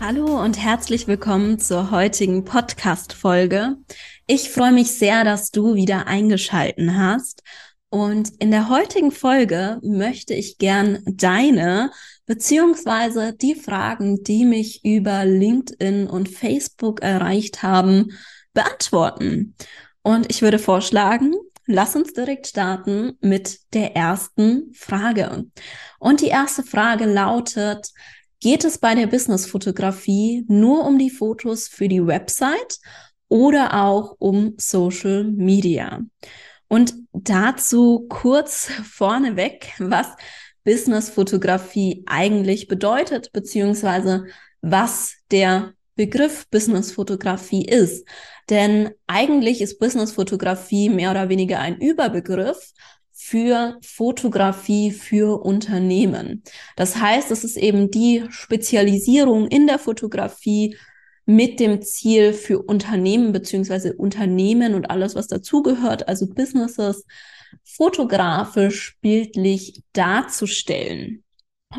Hallo und herzlich willkommen zur heutigen Podcast-Folge. Ich freue mich sehr, dass du wieder eingeschalten hast. Und in der heutigen Folge möchte ich gern deine beziehungsweise die Fragen, die mich über LinkedIn und Facebook erreicht haben, beantworten. Und ich würde vorschlagen, lass uns direkt starten mit der ersten Frage. Und die erste Frage lautet, Geht es bei der Businessfotografie nur um die Fotos für die Website oder auch um Social Media? Und dazu kurz vorneweg, was Businessfotografie eigentlich bedeutet, beziehungsweise was der Begriff Businessfotografie ist. Denn eigentlich ist Businessfotografie mehr oder weniger ein Überbegriff für Fotografie für Unternehmen. Das heißt, es ist eben die Spezialisierung in der Fotografie mit dem Ziel für Unternehmen beziehungsweise Unternehmen und alles, was dazugehört, also Businesses, fotografisch, bildlich darzustellen.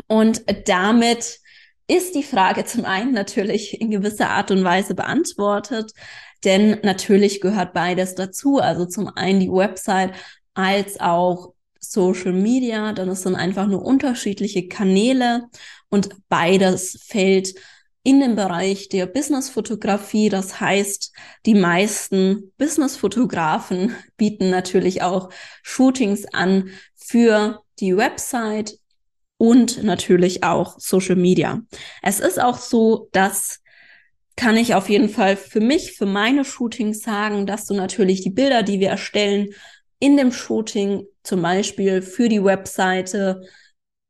Und damit ist die Frage zum einen natürlich in gewisser Art und Weise beantwortet, denn natürlich gehört beides dazu. Also zum einen die Website als auch Social Media, dann ist dann einfach nur unterschiedliche Kanäle und beides fällt in den Bereich der Business-Fotografie. Das heißt, die meisten Business-Fotografen bieten natürlich auch Shootings an für die Website und natürlich auch Social Media. Es ist auch so, dass kann ich auf jeden Fall für mich, für meine Shootings sagen, dass du natürlich die Bilder, die wir erstellen, in dem Shooting, zum Beispiel für die Webseite,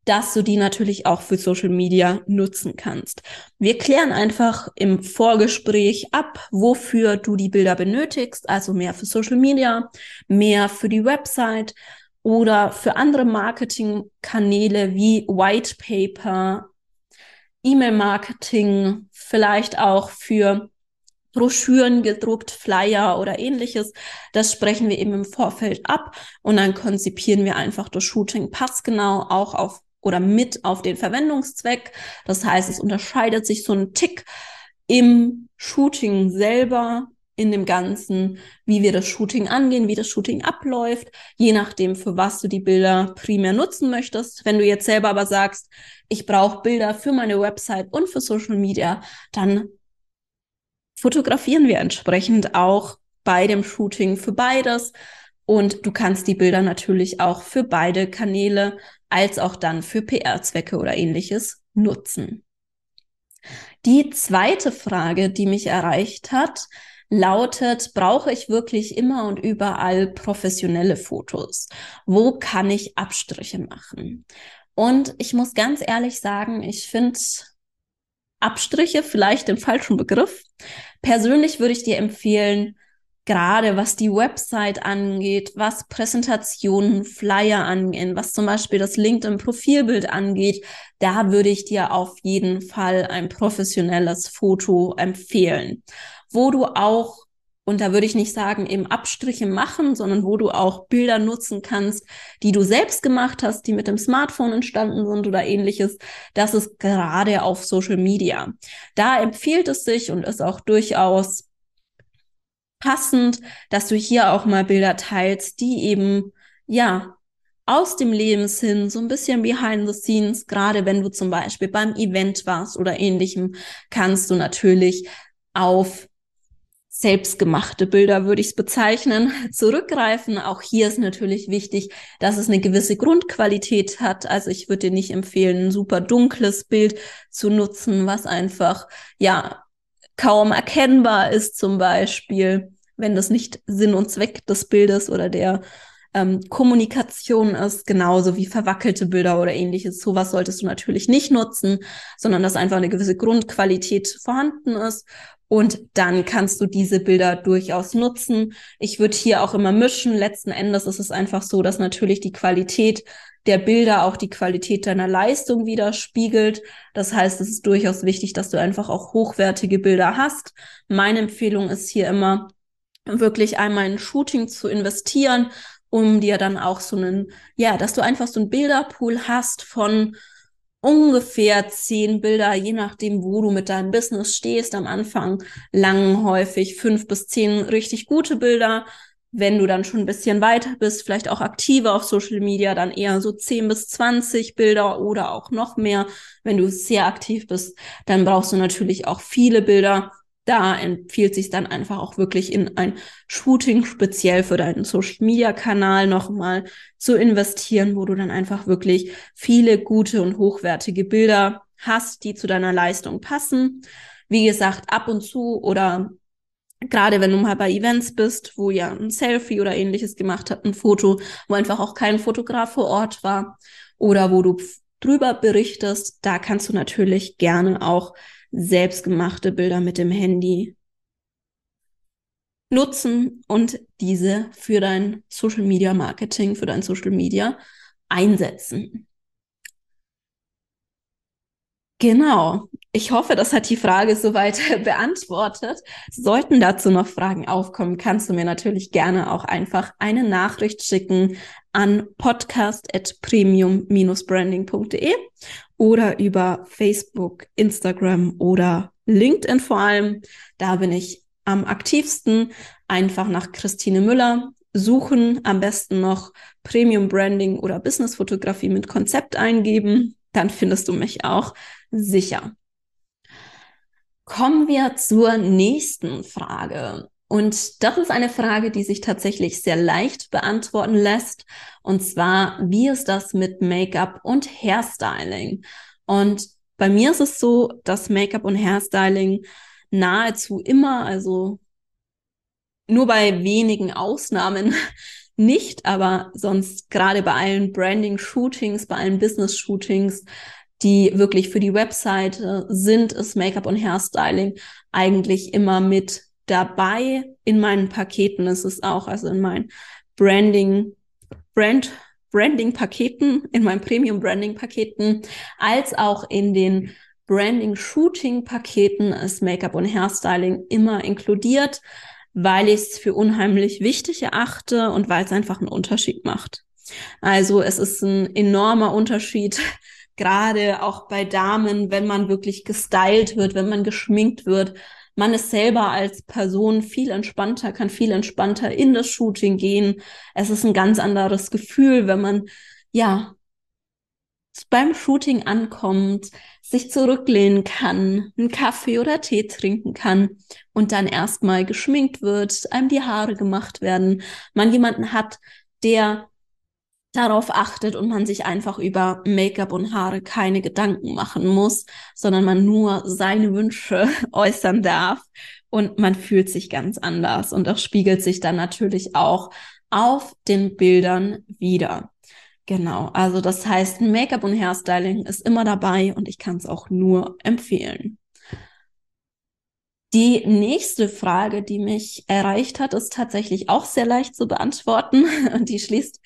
dass du die natürlich auch für Social Media nutzen kannst. Wir klären einfach im Vorgespräch ab, wofür du die Bilder benötigst, also mehr für Social Media, mehr für die Website oder für andere Marketingkanäle wie White Paper, E-Mail-Marketing, vielleicht auch für Broschüren gedruckt, Flyer oder ähnliches. Das sprechen wir eben im Vorfeld ab und dann konzipieren wir einfach das Shooting passgenau auch auf oder mit auf den Verwendungszweck. Das heißt, es unterscheidet sich so ein Tick im Shooting selber, in dem Ganzen, wie wir das Shooting angehen, wie das Shooting abläuft, je nachdem, für was du die Bilder primär nutzen möchtest. Wenn du jetzt selber aber sagst, ich brauche Bilder für meine Website und für Social Media, dann fotografieren wir entsprechend auch bei dem Shooting für beides. Und du kannst die Bilder natürlich auch für beide Kanäle als auch dann für PR-Zwecke oder ähnliches nutzen. Die zweite Frage, die mich erreicht hat, lautet, brauche ich wirklich immer und überall professionelle Fotos? Wo kann ich Abstriche machen? Und ich muss ganz ehrlich sagen, ich finde Abstriche vielleicht den falschen Begriff. Persönlich würde ich dir empfehlen, gerade was die Website angeht, was Präsentationen, Flyer angehen, was zum Beispiel das LinkedIn-Profilbild angeht, da würde ich dir auf jeden Fall ein professionelles Foto empfehlen, wo du auch und da würde ich nicht sagen, eben Abstriche machen, sondern wo du auch Bilder nutzen kannst, die du selbst gemacht hast, die mit dem Smartphone entstanden sind oder ähnliches. Das ist gerade auf Social Media. Da empfiehlt es sich und ist auch durchaus passend, dass du hier auch mal Bilder teilst, die eben, ja, aus dem Lebenssinn, so ein bisschen behind the scenes, gerade wenn du zum Beispiel beim Event warst oder ähnlichem, kannst du natürlich auf selbstgemachte Bilder, würde ich es bezeichnen, zurückgreifen. Auch hier ist natürlich wichtig, dass es eine gewisse Grundqualität hat. Also ich würde dir nicht empfehlen, ein super dunkles Bild zu nutzen, was einfach, ja, kaum erkennbar ist zum Beispiel, wenn das nicht Sinn und Zweck des Bildes oder der ähm, Kommunikation ist, genauso wie verwackelte Bilder oder ähnliches. Sowas solltest du natürlich nicht nutzen, sondern dass einfach eine gewisse Grundqualität vorhanden ist. Und dann kannst du diese Bilder durchaus nutzen. Ich würde hier auch immer mischen. Letzten Endes ist es einfach so, dass natürlich die Qualität der Bilder auch die Qualität deiner Leistung widerspiegelt. Das heißt, es ist durchaus wichtig, dass du einfach auch hochwertige Bilder hast. Meine Empfehlung ist hier immer, wirklich einmal in Shooting zu investieren, um dir dann auch so einen, ja, dass du einfach so einen Bilderpool hast von ungefähr zehn Bilder, je nachdem, wo du mit deinem Business stehst. Am Anfang lang häufig fünf bis zehn richtig gute Bilder. Wenn du dann schon ein bisschen weiter bist, vielleicht auch aktiver auf Social Media, dann eher so zehn bis zwanzig Bilder oder auch noch mehr. Wenn du sehr aktiv bist, dann brauchst du natürlich auch viele Bilder da empfiehlt sich dann einfach auch wirklich in ein Shooting speziell für deinen Social Media Kanal nochmal zu investieren, wo du dann einfach wirklich viele gute und hochwertige Bilder hast, die zu deiner Leistung passen. Wie gesagt, ab und zu oder gerade wenn du mal bei Events bist, wo ja ein Selfie oder ähnliches gemacht hat, ein Foto, wo einfach auch kein Fotograf vor Ort war oder wo du drüber berichtest, da kannst du natürlich gerne auch selbstgemachte Bilder mit dem Handy nutzen und diese für dein Social Media Marketing, für dein Social Media einsetzen. Genau. Ich hoffe, das hat die Frage soweit beantwortet. Sollten dazu noch Fragen aufkommen, kannst du mir natürlich gerne auch einfach eine Nachricht schicken an podcast.premium-branding.de oder über Facebook, Instagram oder LinkedIn vor allem. Da bin ich am aktivsten. Einfach nach Christine Müller suchen, am besten noch Premium Branding oder Business Fotografie mit Konzept eingeben. Dann findest du mich auch sicher. Kommen wir zur nächsten Frage. Und das ist eine Frage, die sich tatsächlich sehr leicht beantworten lässt. Und zwar, wie ist das mit Make-up und Hairstyling? Und bei mir ist es so, dass Make-up und Hairstyling nahezu immer, also nur bei wenigen Ausnahmen nicht, aber sonst gerade bei allen Branding-Shootings, bei allen Business-Shootings, die wirklich für die Webseite sind, ist Make-up und Hairstyling eigentlich immer mit dabei in meinen Paketen. Es ist auch, also in meinen Branding, Brand, Branding-Paketen, in meinen Premium-Branding-Paketen, als auch in den Branding-Shooting-Paketen ist Make-up und Hairstyling immer inkludiert, weil ich es für unheimlich wichtig erachte und weil es einfach einen Unterschied macht. Also es ist ein enormer Unterschied, gerade auch bei Damen, wenn man wirklich gestylt wird, wenn man geschminkt wird, man ist selber als Person viel entspannter, kann viel entspannter in das Shooting gehen. Es ist ein ganz anderes Gefühl, wenn man, ja, beim Shooting ankommt, sich zurücklehnen kann, einen Kaffee oder Tee trinken kann und dann erstmal geschminkt wird, einem die Haare gemacht werden, man jemanden hat, der darauf achtet und man sich einfach über Make-up und Haare keine Gedanken machen muss, sondern man nur seine Wünsche äußern darf und man fühlt sich ganz anders und das spiegelt sich dann natürlich auch auf den Bildern wieder. Genau, also das heißt, Make-up und Hairstyling ist immer dabei und ich kann es auch nur empfehlen. Die nächste Frage, die mich erreicht hat, ist tatsächlich auch sehr leicht zu beantworten und die schließt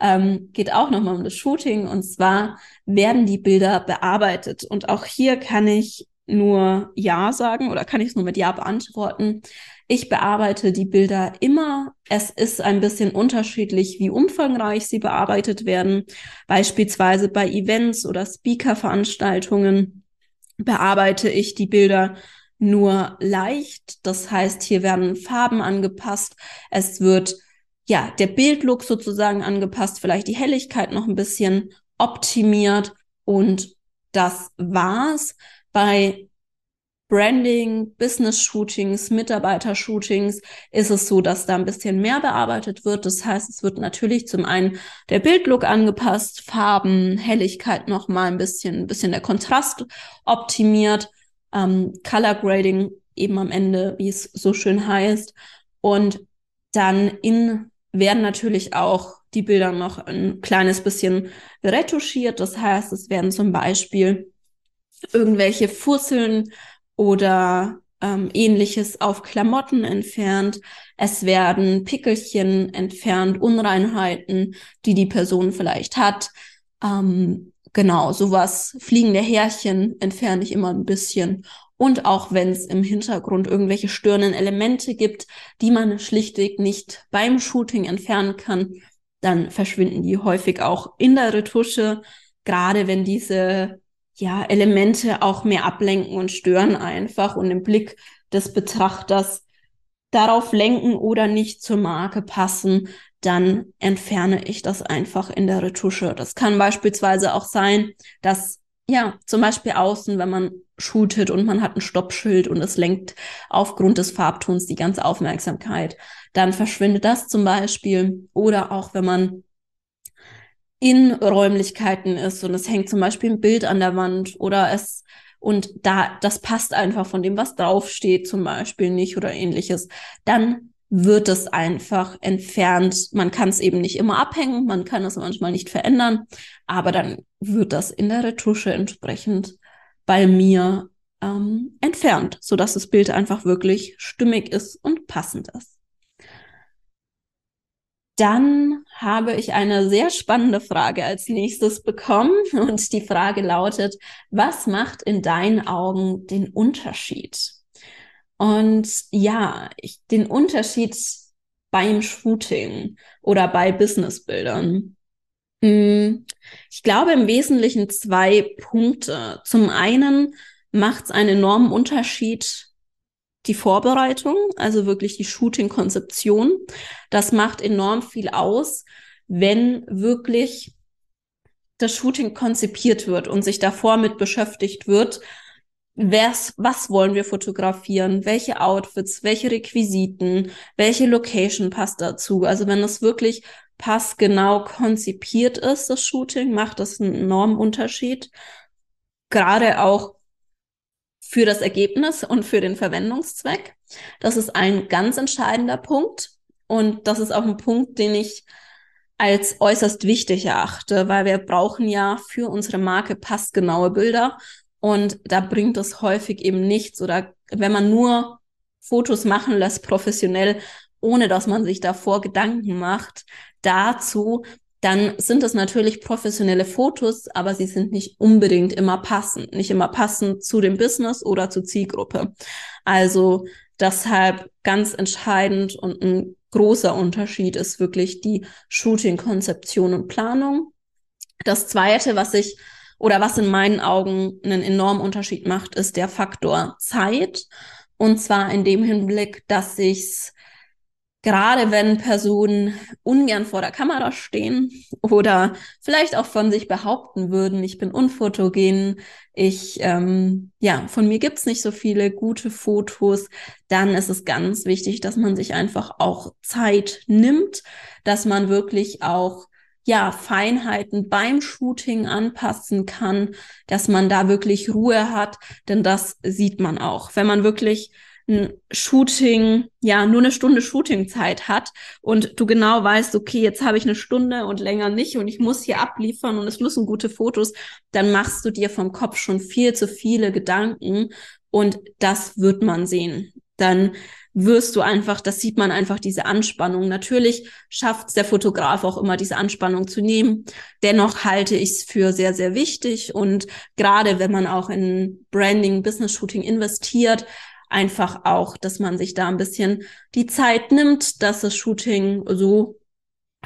ähm, geht auch nochmal um das Shooting. Und zwar werden die Bilder bearbeitet. Und auch hier kann ich nur Ja sagen oder kann ich es nur mit Ja beantworten. Ich bearbeite die Bilder immer. Es ist ein bisschen unterschiedlich, wie umfangreich sie bearbeitet werden. Beispielsweise bei Events oder Speaker-Veranstaltungen bearbeite ich die Bilder nur leicht. Das heißt, hier werden Farben angepasst. Es wird ja, der Bildlook sozusagen angepasst, vielleicht die Helligkeit noch ein bisschen optimiert und das war's. Bei Branding, Business-Shootings, Mitarbeiter-Shootings ist es so, dass da ein bisschen mehr bearbeitet wird. Das heißt, es wird natürlich zum einen der Bildlook angepasst, Farben, Helligkeit noch mal ein bisschen, ein bisschen der Kontrast optimiert, ähm, Color Grading eben am Ende, wie es so schön heißt. Und dann in werden natürlich auch die Bilder noch ein kleines bisschen retuschiert. Das heißt, es werden zum Beispiel irgendwelche Fusseln oder ähm, ähnliches auf Klamotten entfernt. Es werden Pickelchen entfernt, Unreinheiten, die die Person vielleicht hat. Ähm, genau, sowas, fliegende Härchen entferne ich immer ein bisschen. Und auch wenn es im Hintergrund irgendwelche störenden Elemente gibt, die man schlichtweg nicht beim Shooting entfernen kann, dann verschwinden die häufig auch in der Retusche, gerade wenn diese ja, Elemente auch mehr ablenken und stören einfach und den Blick des Betrachters darauf lenken oder nicht zur Marke passen, dann entferne ich das einfach in der Retusche. Das kann beispielsweise auch sein, dass ja, zum Beispiel außen, wenn man shootet und man hat ein Stoppschild und es lenkt aufgrund des Farbtons die ganze Aufmerksamkeit, dann verschwindet das zum Beispiel. Oder auch wenn man in Räumlichkeiten ist und es hängt zum Beispiel ein Bild an der Wand oder es und da das passt einfach von dem, was draufsteht, zum Beispiel nicht oder ähnliches, dann wird es einfach entfernt. Man kann es eben nicht immer abhängen, man kann es manchmal nicht verändern, aber dann wird das in der Retusche entsprechend bei mir ähm, entfernt, so dass das Bild einfach wirklich stimmig ist und passend ist. Dann habe ich eine sehr spannende Frage als nächstes bekommen und die Frage lautet, was macht in deinen Augen den Unterschied? Und ja, ich, den Unterschied beim Shooting oder bei Businessbildern. Hm, ich glaube im Wesentlichen zwei Punkte. Zum einen macht es einen enormen Unterschied, die Vorbereitung, also wirklich die Shooting-Konzeption. Das macht enorm viel aus, wenn wirklich das Shooting konzipiert wird und sich davor mit beschäftigt wird, was, was wollen wir fotografieren, welche Outfits, welche Requisiten, welche Location passt dazu. Also wenn es wirklich passgenau konzipiert ist, das Shooting, macht das einen enormen Unterschied. Gerade auch für das Ergebnis und für den Verwendungszweck. Das ist ein ganz entscheidender Punkt. Und das ist auch ein Punkt, den ich als äußerst wichtig erachte, weil wir brauchen ja für unsere Marke passgenaue Bilder. Und da bringt es häufig eben nichts oder wenn man nur Fotos machen lässt professionell, ohne dass man sich davor Gedanken macht dazu, dann sind es natürlich professionelle Fotos, aber sie sind nicht unbedingt immer passend, nicht immer passend zu dem Business oder zur Zielgruppe. Also deshalb ganz entscheidend und ein großer Unterschied ist wirklich die Shooting-Konzeption und Planung. Das zweite, was ich oder was in meinen Augen einen enormen Unterschied macht, ist der Faktor Zeit. Und zwar in dem Hinblick, dass ich gerade wenn Personen ungern vor der Kamera stehen oder vielleicht auch von sich behaupten würden, ich bin unfotogen, ich, ähm, ja, von mir gibt's nicht so viele gute Fotos, dann ist es ganz wichtig, dass man sich einfach auch Zeit nimmt, dass man wirklich auch ja, Feinheiten beim Shooting anpassen kann, dass man da wirklich Ruhe hat, denn das sieht man auch. Wenn man wirklich ein Shooting, ja, nur eine Stunde Shootingzeit hat und du genau weißt, okay, jetzt habe ich eine Stunde und länger nicht und ich muss hier abliefern und es müssen gute Fotos, dann machst du dir vom Kopf schon viel zu viele Gedanken und das wird man sehen. Dann wirst du einfach, das sieht man einfach, diese Anspannung. Natürlich schafft es der Fotograf auch immer, diese Anspannung zu nehmen. Dennoch halte ich es für sehr, sehr wichtig. Und gerade wenn man auch in Branding, Business Shooting investiert, einfach auch, dass man sich da ein bisschen die Zeit nimmt, dass das Shooting so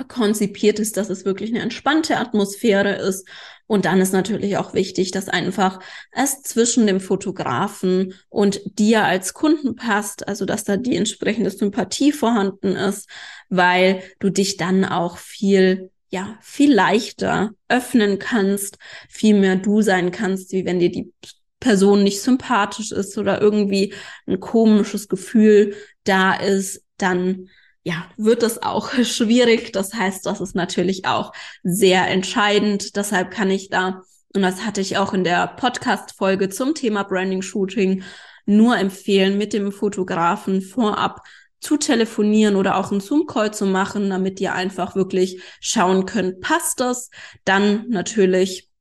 konzipiert ist, dass es wirklich eine entspannte Atmosphäre ist. Und dann ist natürlich auch wichtig, dass einfach es zwischen dem Fotografen und dir als Kunden passt, also dass da die entsprechende Sympathie vorhanden ist, weil du dich dann auch viel ja, viel leichter öffnen kannst, viel mehr du sein kannst, wie wenn dir die Person nicht sympathisch ist oder irgendwie ein komisches Gefühl da ist, dann ja, wird das auch schwierig. Das heißt, das ist natürlich auch sehr entscheidend. Deshalb kann ich da, und das hatte ich auch in der Podcast-Folge zum Thema Branding Shooting, nur empfehlen, mit dem Fotografen vorab zu telefonieren oder auch einen Zoom-Call zu machen, damit ihr einfach wirklich schauen könnt, passt das? Dann natürlich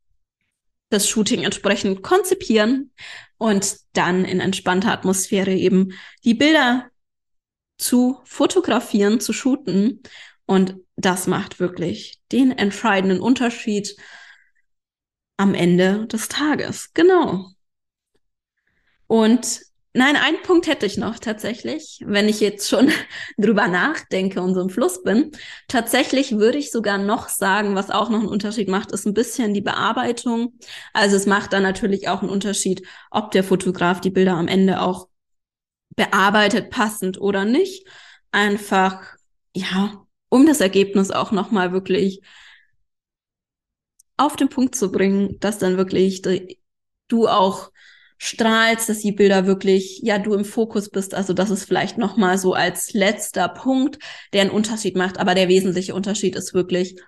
das Shooting entsprechend konzipieren und dann in entspannter Atmosphäre eben die Bilder zu fotografieren, zu shooten. Und das macht wirklich den entscheidenden Unterschied am Ende des Tages. Genau. Und nein, einen Punkt hätte ich noch tatsächlich, wenn ich jetzt schon drüber nachdenke und so im Fluss bin. Tatsächlich würde ich sogar noch sagen, was auch noch einen Unterschied macht, ist ein bisschen die Bearbeitung. Also es macht dann natürlich auch einen Unterschied, ob der Fotograf die Bilder am Ende auch bearbeitet, passend oder nicht. Einfach, ja, um das Ergebnis auch nochmal wirklich auf den Punkt zu bringen, dass dann wirklich du auch strahlst, dass die Bilder wirklich, ja, du im Fokus bist. Also das ist vielleicht nochmal so als letzter Punkt, der einen Unterschied macht. Aber der wesentliche Unterschied ist wirklich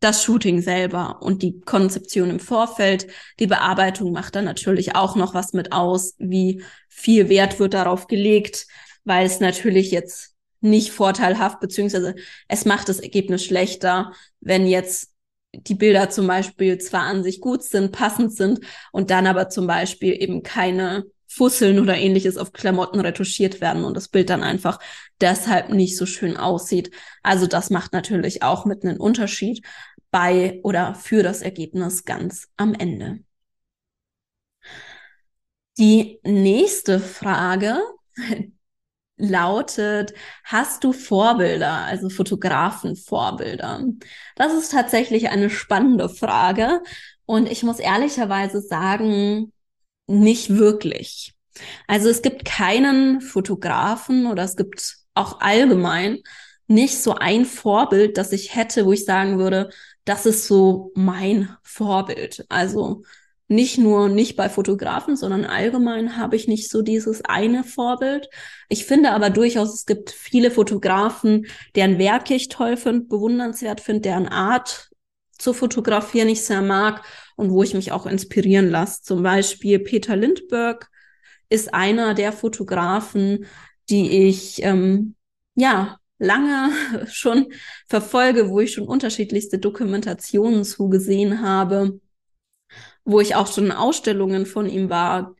das Shooting selber und die Konzeption im Vorfeld. Die Bearbeitung macht dann natürlich auch noch was mit aus, wie viel Wert wird darauf gelegt, weil es natürlich jetzt nicht vorteilhaft, beziehungsweise es macht das Ergebnis schlechter, wenn jetzt die Bilder zum Beispiel zwar an sich gut sind, passend sind und dann aber zum Beispiel eben keine Fusseln oder ähnliches auf Klamotten retuschiert werden und das Bild dann einfach deshalb nicht so schön aussieht. Also das macht natürlich auch mit einem Unterschied bei oder für das Ergebnis ganz am Ende. Die nächste Frage, lautet, hast du Vorbilder, also Fotografenvorbilder? Das ist tatsächlich eine spannende Frage und ich muss ehrlicherweise sagen, nicht wirklich. Also es gibt keinen Fotografen oder es gibt auch allgemein nicht so ein Vorbild, das ich hätte, wo ich sagen würde, das ist so mein Vorbild. Also nicht nur nicht bei Fotografen, sondern allgemein habe ich nicht so dieses eine Vorbild. Ich finde aber durchaus, es gibt viele Fotografen, deren Werke ich toll finde, bewundernswert finde, deren Art zu fotografieren ich sehr mag und wo ich mich auch inspirieren lasse. Zum Beispiel Peter Lindbergh ist einer der Fotografen, die ich ähm, ja lange schon verfolge, wo ich schon unterschiedlichste Dokumentationen zugesehen habe wo ich auch schon in Ausstellungen von ihm war,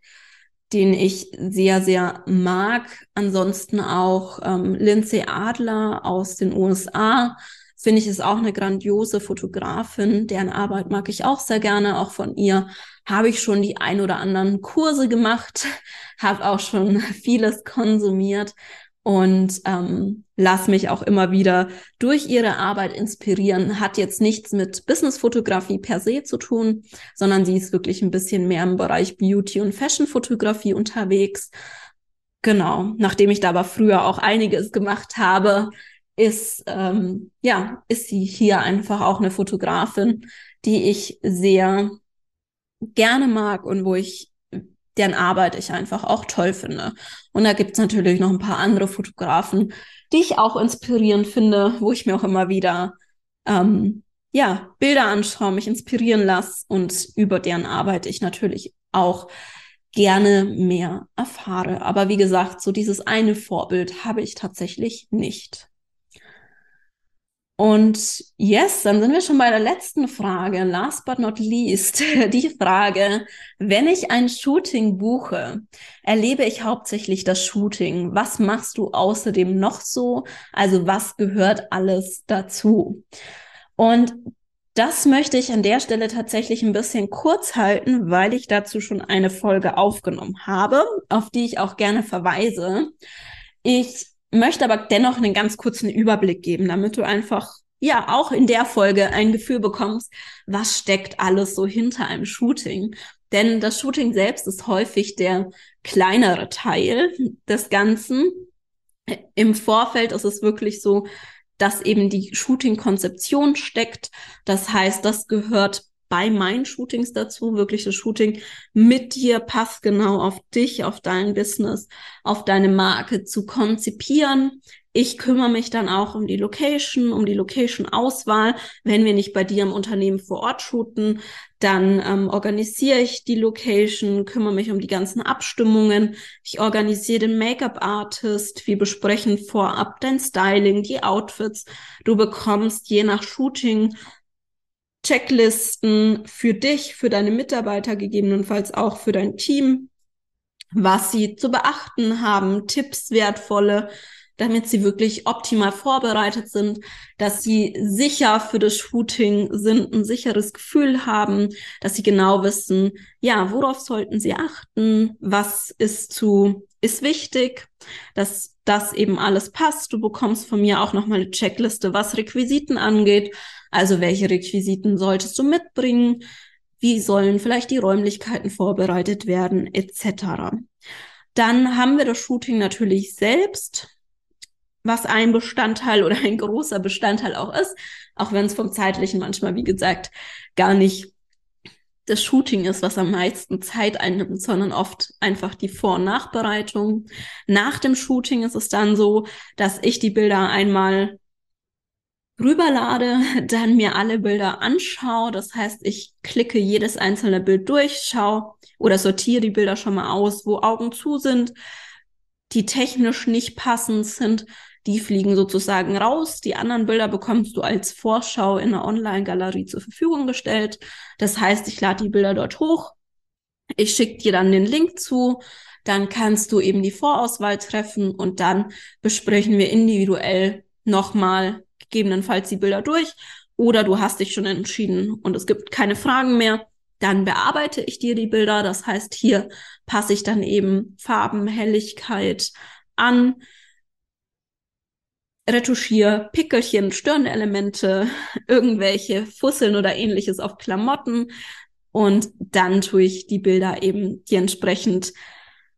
den ich sehr, sehr mag. Ansonsten auch ähm, Lindsay Adler aus den USA. Finde ich, ist auch eine grandiose Fotografin. Deren Arbeit mag ich auch sehr gerne. Auch von ihr habe ich schon die ein oder anderen Kurse gemacht, habe auch schon vieles konsumiert und ähm, lass mich auch immer wieder durch ihre Arbeit inspirieren. Hat jetzt nichts mit Businessfotografie per se zu tun, sondern sie ist wirklich ein bisschen mehr im Bereich Beauty und Fashion-Fotografie unterwegs. Genau, nachdem ich da aber früher auch einiges gemacht habe, ist ähm, ja ist sie hier einfach auch eine Fotografin, die ich sehr gerne mag und wo ich deren Arbeit ich einfach auch toll finde. Und da gibt's natürlich noch ein paar andere Fotografen, die ich auch inspirierend finde, wo ich mir auch immer wieder ähm, ja, Bilder anschaue, mich inspirieren lasse und über deren Arbeit ich natürlich auch gerne mehr erfahre. Aber wie gesagt, so dieses eine Vorbild habe ich tatsächlich nicht. Und yes, dann sind wir schon bei der letzten Frage. Last but not least, die Frage, wenn ich ein Shooting buche, erlebe ich hauptsächlich das Shooting. Was machst du außerdem noch so? Also was gehört alles dazu? Und das möchte ich an der Stelle tatsächlich ein bisschen kurz halten, weil ich dazu schon eine Folge aufgenommen habe, auf die ich auch gerne verweise. Ich möchte aber dennoch einen ganz kurzen Überblick geben, damit du einfach ja auch in der Folge ein Gefühl bekommst, was steckt alles so hinter einem Shooting. Denn das Shooting selbst ist häufig der kleinere Teil des Ganzen. Im Vorfeld ist es wirklich so, dass eben die Shooting-Konzeption steckt. Das heißt, das gehört bei meinen Shootings dazu, wirklich das Shooting mit dir passt genau auf dich, auf dein Business, auf deine Marke zu konzipieren, Ich kümmere mich dann auch um die Location, um die Location-Auswahl. Wenn wir nicht bei dir im Unternehmen vor Ort shooten, dann ähm, organisiere ich die Location, kümmere mich um die ganzen Abstimmungen. Ich organisiere den Make-up-Artist. Wir besprechen vorab dein Styling, die Outfits. Du bekommst je nach Shooting Checklisten für dich, für deine Mitarbeiter, gegebenenfalls auch für dein Team, was sie zu beachten haben, Tipps, wertvolle, damit sie wirklich optimal vorbereitet sind, dass sie sicher für das Shooting sind, ein sicheres Gefühl haben, dass sie genau wissen, ja, worauf sollten sie achten, was ist zu, ist wichtig, dass das eben alles passt. Du bekommst von mir auch nochmal eine Checkliste, was Requisiten angeht. Also welche Requisiten solltest du mitbringen? Wie sollen vielleicht die Räumlichkeiten vorbereitet werden, etc. Dann haben wir das Shooting natürlich selbst was ein Bestandteil oder ein großer Bestandteil auch ist, auch wenn es vom zeitlichen manchmal, wie gesagt, gar nicht das Shooting ist, was am meisten Zeit einnimmt, sondern oft einfach die Vor- und Nachbereitung. Nach dem Shooting ist es dann so, dass ich die Bilder einmal rüberlade, dann mir alle Bilder anschaue. Das heißt, ich klicke jedes einzelne Bild durch, schaue oder sortiere die Bilder schon mal aus, wo Augen zu sind, die technisch nicht passend sind die fliegen sozusagen raus. Die anderen Bilder bekommst du als Vorschau in der Online-Galerie zur Verfügung gestellt. Das heißt, ich lade die Bilder dort hoch. Ich schicke dir dann den Link zu. Dann kannst du eben die Vorauswahl treffen und dann besprechen wir individuell nochmal gegebenenfalls die Bilder durch. Oder du hast dich schon entschieden und es gibt keine Fragen mehr. Dann bearbeite ich dir die Bilder. Das heißt, hier passe ich dann eben Farben, Helligkeit an retuschiere Pickelchen, Stirnelemente, irgendwelche Fusseln oder ähnliches auf Klamotten und dann tue ich die Bilder eben die entsprechend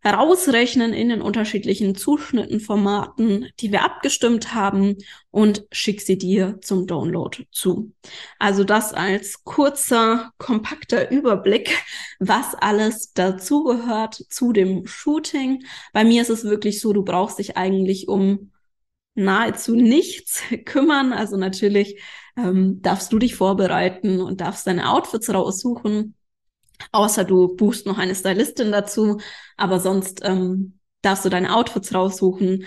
herausrechnen in den unterschiedlichen Zuschnitten, Formaten, die wir abgestimmt haben und schick sie dir zum Download zu. Also das als kurzer, kompakter Überblick, was alles dazugehört zu dem Shooting. Bei mir ist es wirklich so, du brauchst dich eigentlich um nahezu nichts kümmern. Also natürlich ähm, darfst du dich vorbereiten und darfst deine Outfits raussuchen, außer du buchst noch eine Stylistin dazu. Aber sonst ähm, darfst du deine Outfits raussuchen,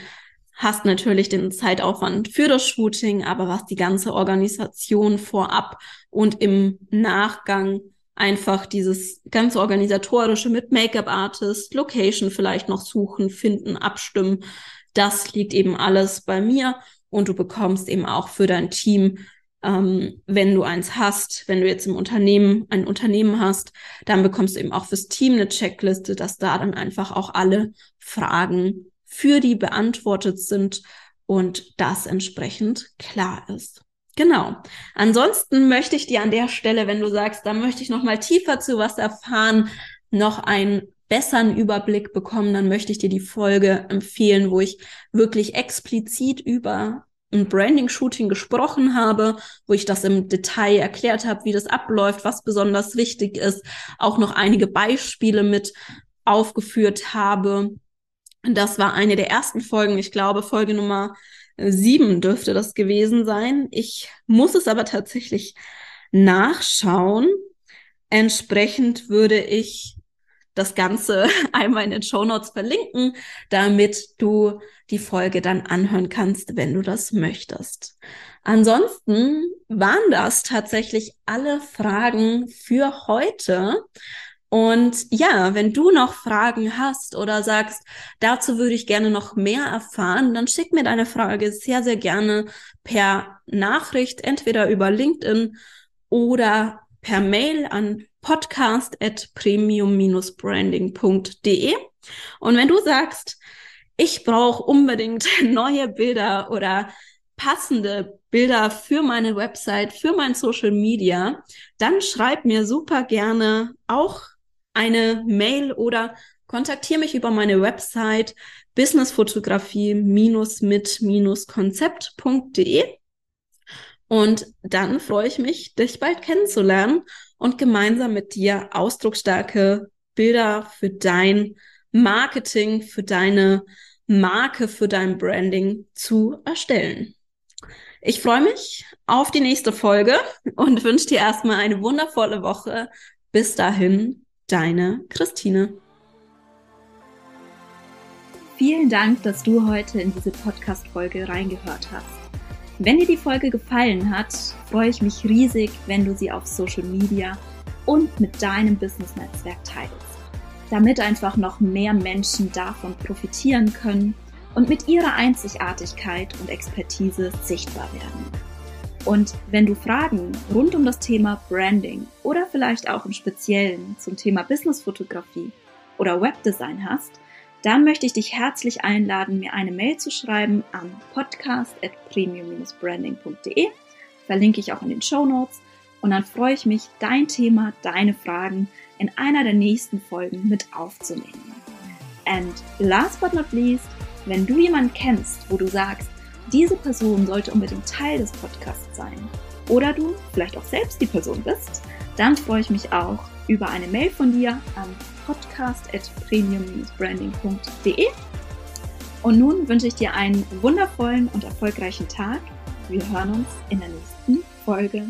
hast natürlich den Zeitaufwand für das Shooting, aber was die ganze Organisation vorab und im Nachgang einfach dieses ganze organisatorische mit Make-up-Artist, Location vielleicht noch suchen, finden, abstimmen, das liegt eben alles bei mir und du bekommst eben auch für dein Team, ähm, wenn du eins hast, wenn du jetzt im Unternehmen ein Unternehmen hast, dann bekommst du eben auch fürs Team eine Checkliste, dass da dann einfach auch alle Fragen für die beantwortet sind und das entsprechend klar ist. Genau. Ansonsten möchte ich dir an der Stelle, wenn du sagst, da möchte ich noch mal tiefer zu was erfahren, noch ein besseren Überblick bekommen, dann möchte ich dir die Folge empfehlen, wo ich wirklich explizit über ein Branding-Shooting gesprochen habe, wo ich das im Detail erklärt habe, wie das abläuft, was besonders wichtig ist, auch noch einige Beispiele mit aufgeführt habe. Das war eine der ersten Folgen, ich glaube, Folge Nummer sieben dürfte das gewesen sein. Ich muss es aber tatsächlich nachschauen. Entsprechend würde ich das Ganze einmal in den Show Notes verlinken, damit du die Folge dann anhören kannst, wenn du das möchtest. Ansonsten waren das tatsächlich alle Fragen für heute. Und ja, wenn du noch Fragen hast oder sagst, dazu würde ich gerne noch mehr erfahren, dann schick mir deine Frage sehr, sehr gerne per Nachricht, entweder über LinkedIn oder per Mail an podcast at premium-branding.de. Und wenn du sagst, ich brauche unbedingt neue Bilder oder passende Bilder für meine Website, für mein Social Media, dann schreib mir super gerne auch eine Mail oder kontaktiere mich über meine Website businessfotografie-mit-konzept.de und dann freue ich mich, dich bald kennenzulernen und gemeinsam mit dir ausdrucksstarke Bilder für dein Marketing, für deine Marke für dein Branding zu erstellen. Ich freue mich auf die nächste Folge und wünsche dir erstmal eine wundervolle Woche. Bis dahin, deine Christine. Vielen Dank, dass du heute in diese Podcast-Folge reingehört hast. Wenn dir die Folge gefallen hat, freue ich mich riesig, wenn du sie auf Social Media und mit deinem Business-Netzwerk teilst, damit einfach noch mehr Menschen davon profitieren können und mit ihrer Einzigartigkeit und Expertise sichtbar werden. Und wenn du Fragen rund um das Thema Branding oder vielleicht auch im Speziellen zum Thema Businessfotografie oder Webdesign hast, dann möchte ich dich herzlich einladen, mir eine Mail zu schreiben an podcast.premium-branding.de. Verlinke ich auch in den Show Notes. Und dann freue ich mich, dein Thema, deine Fragen in einer der nächsten Folgen mit aufzunehmen. And last but not least, wenn du jemanden kennst, wo du sagst, diese Person sollte unbedingt Teil des Podcasts sein, oder du vielleicht auch selbst die Person bist, dann freue ich mich auch über eine Mail von dir an podcast.premium-branding.de. Und nun wünsche ich dir einen wundervollen und erfolgreichen Tag. Wir hören uns in der nächsten Folge.